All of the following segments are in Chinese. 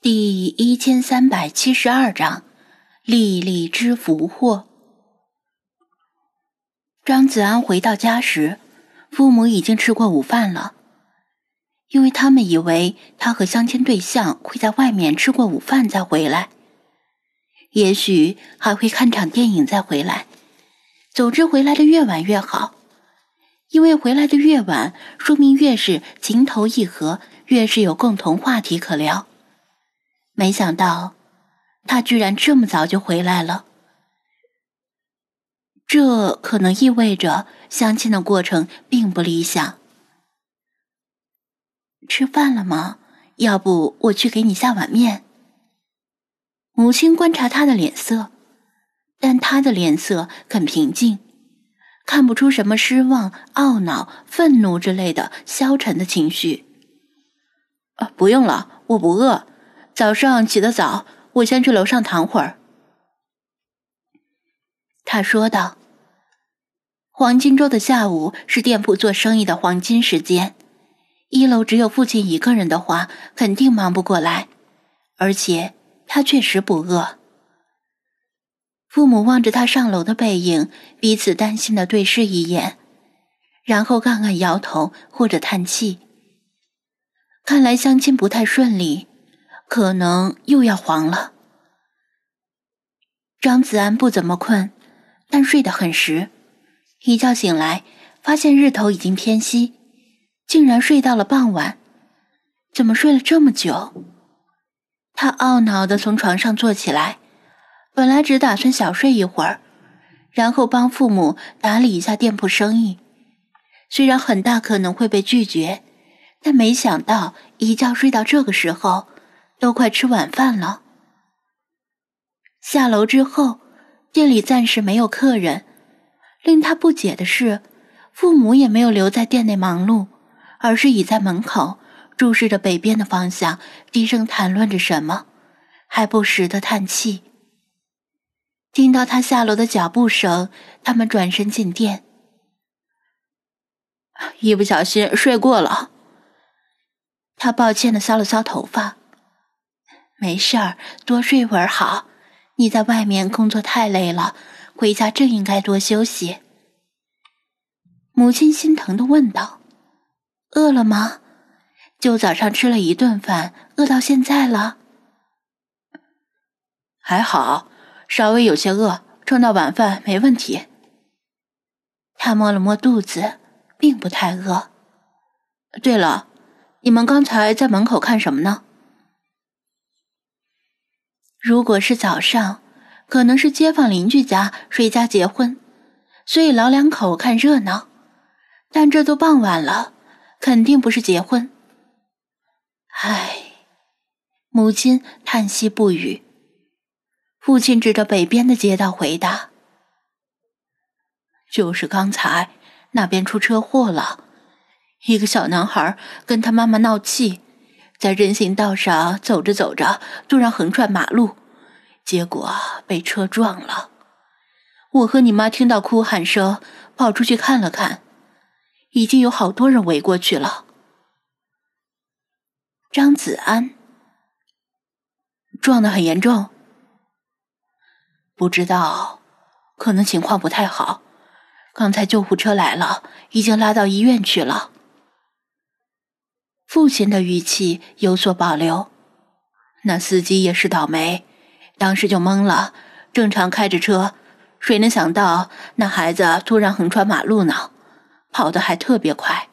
第一千三百七十二章，粒粒之福祸。张子安回到家时，父母已经吃过午饭了，因为他们以为他和相亲对象会在外面吃过午饭再回来，也许还会看场电影再回来。总之，回来的越晚越好，因为回来的越晚，说明越是情投意合，越是有共同话题可聊。没想到，他居然这么早就回来了。这可能意味着相亲的过程并不理想。吃饭了吗？要不我去给你下碗面。母亲观察他的脸色，但他的脸色很平静，看不出什么失望、懊恼、愤怒之类的消沉的情绪。啊，不用了，我不饿。早上起得早，我先去楼上躺会儿。”他说道。黄金周的下午是店铺做生意的黄金时间，一楼只有父亲一个人的话，肯定忙不过来。而且他确实不饿。父母望着他上楼的背影，彼此担心的对视一眼，然后暗暗摇头或者叹气。看来相亲不太顺利。可能又要黄了。张子安不怎么困，但睡得很实。一觉醒来，发现日头已经偏西，竟然睡到了傍晚。怎么睡了这么久？他懊恼的从床上坐起来，本来只打算小睡一会儿，然后帮父母打理一下店铺生意。虽然很大可能会被拒绝，但没想到一觉睡到这个时候。都快吃晚饭了。下楼之后，店里暂时没有客人。令他不解的是，父母也没有留在店内忙碌，而是倚在门口，注视着北边的方向，低声谈论着什么，还不时的叹气。听到他下楼的脚步声，他们转身进店。一不小心睡过了。他抱歉的搔了搔头发。没事儿，多睡会儿好。你在外面工作太累了，回家正应该多休息。母亲心疼的问道：“饿了吗？就早上吃了一顿饭，饿到现在了？”还好，稍微有些饿，撑到晚饭没问题。他摸了摸肚子，并不太饿。对了，你们刚才在门口看什么呢？如果是早上，可能是街坊邻居家谁家结婚，所以老两口看热闹。但这都傍晚了，肯定不是结婚。唉，母亲叹息不语。父亲指着北边的街道回答：“就是刚才那边出车祸了，一个小男孩跟他妈妈闹气。”在人行道上走着走着，突然横穿马路，结果被车撞了。我和你妈听到哭喊声，跑出去看了看，已经有好多人围过去了。张子安撞得很严重，不知道，可能情况不太好。刚才救护车来了，已经拉到医院去了。父亲的语气有所保留，那司机也是倒霉，当时就懵了。正常开着车，谁能想到那孩子突然横穿马路呢？跑得还特别快。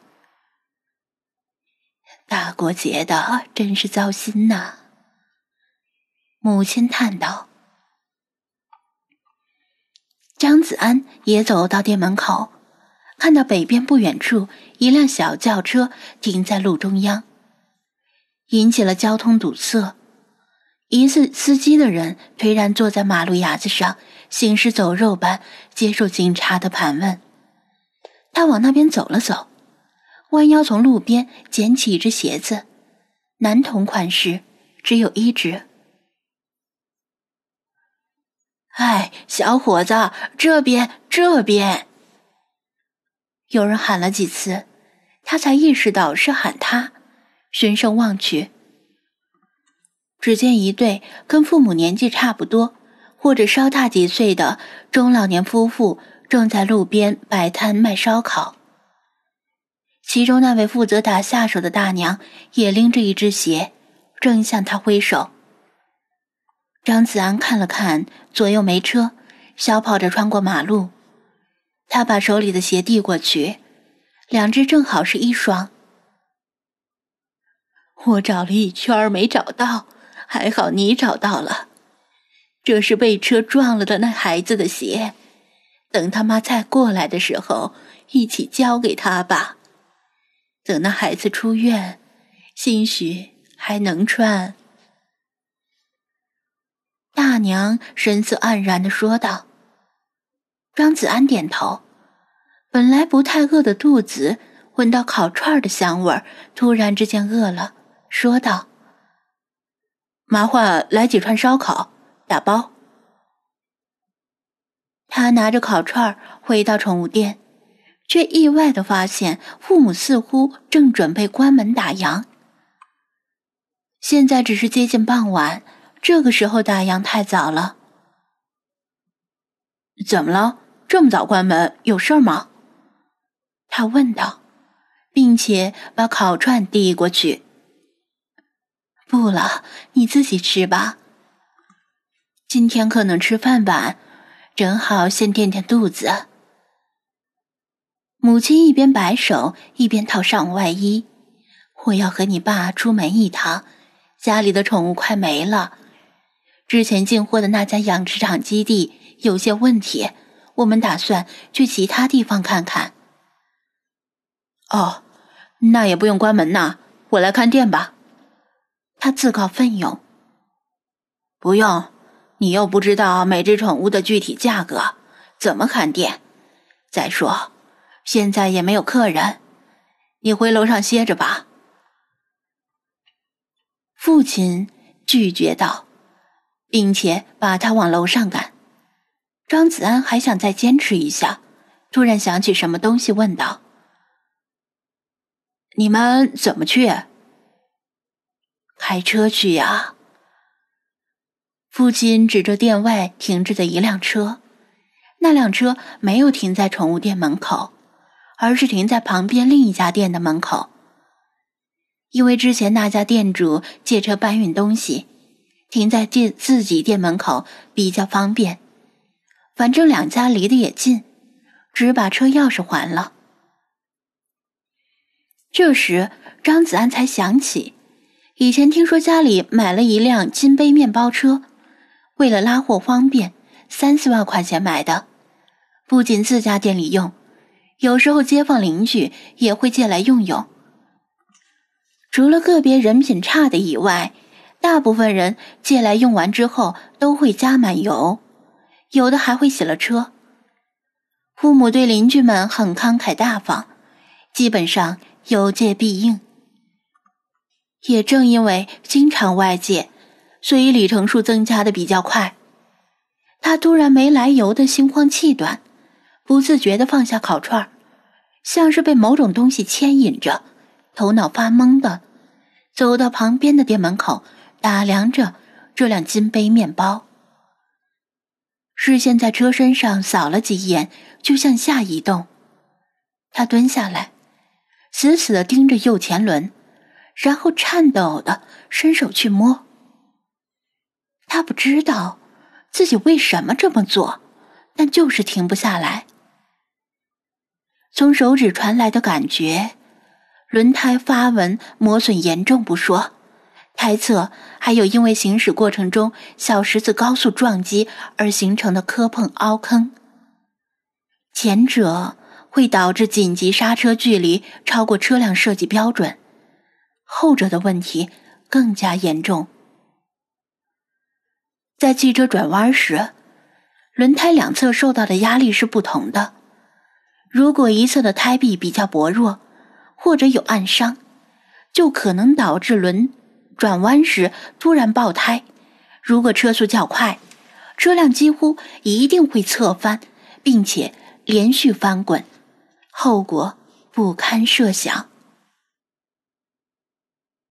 大过节的，真是糟心呐。母亲叹道。张子安也走到店门口。看到北边不远处一辆小轿车停在路中央，引起了交通堵塞。疑似司机的人颓然坐在马路牙子上，行尸走肉般接受警察的盘问。他往那边走了走，弯腰从路边捡起一只鞋子，男童款式，只有一只。哎，小伙子，这边，这边。有人喊了几次，他才意识到是喊他，循声望去，只见一对跟父母年纪差不多，或者稍大几岁的中老年夫妇正在路边摆摊卖烧烤。其中那位负责打下手的大娘也拎着一只鞋，正向他挥手。张子安看了看左右没车，小跑着穿过马路。他把手里的鞋递过去，两只正好是一双。我找了一圈没找到，还好你找到了。这是被车撞了的那孩子的鞋，等他妈再过来的时候，一起交给他吧。等那孩子出院，兴许还能穿。大娘神色黯然的说道。张子安点头，本来不太饿的肚子闻到烤串的香味儿，突然之间饿了，说道：“麻烦来几串烧烤，打包。”他拿着烤串回到宠物店，却意外的发现父母似乎正准备关门打烊。现在只是接近傍晚，这个时候打烊太早了。怎么了？这么早关门，有事儿吗？他问道，并且把烤串递过去。不了，你自己吃吧。今天可能吃饭晚，正好先垫垫肚子。母亲一边摆手，一边套上外衣。我要和你爸出门一趟，家里的宠物快没了。之前进货的那家养殖场基地有些问题。我们打算去其他地方看看。哦，那也不用关门呐，我来看店吧。他自告奋勇。不用，你又不知道每只宠物的具体价格，怎么看店？再说，现在也没有客人，你回楼上歇着吧。父亲拒绝道，并且把他往楼上赶。张子安还想再坚持一下，突然想起什么东西，问道：“你们怎么去？开车去呀？”父亲指着店外停着的一辆车，那辆车没有停在宠物店门口，而是停在旁边另一家店的门口。因为之前那家店主借车搬运东西，停在店自己店门口比较方便。反正两家离得也近，只把车钥匙还了。这时，张子安才想起，以前听说家里买了一辆金杯面包车，为了拉货方便，三四万块钱买的。不仅自家店里用，有时候街坊邻居也会借来用用。除了个别人品差的以外，大部分人借来用完之后都会加满油。有的还会洗了车。父母对邻居们很慷慨大方，基本上有借必应。也正因为经常外借，所以里程数增加的比较快。他突然没来由的心慌气短，不自觉的放下烤串像是被某种东西牵引着，头脑发懵的，走到旁边的店门口，打量着这辆金杯面包。视线在车身上扫了几眼，就向下移动。他蹲下来，死死的盯着右前轮，然后颤抖的伸手去摸。他不知道自己为什么这么做，但就是停不下来。从手指传来的感觉，轮胎发纹磨损严重不说。猜测还有因为行驶过程中小石子高速撞击而形成的磕碰凹坑，前者会导致紧急刹车距离超过车辆设计标准，后者的问题更加严重。在汽车转弯时，轮胎两侧受到的压力是不同的，如果一侧的胎壁比较薄弱，或者有暗伤，就可能导致轮。转弯时突然爆胎，如果车速较快，车辆几乎一定会侧翻，并且连续翻滚，后果不堪设想。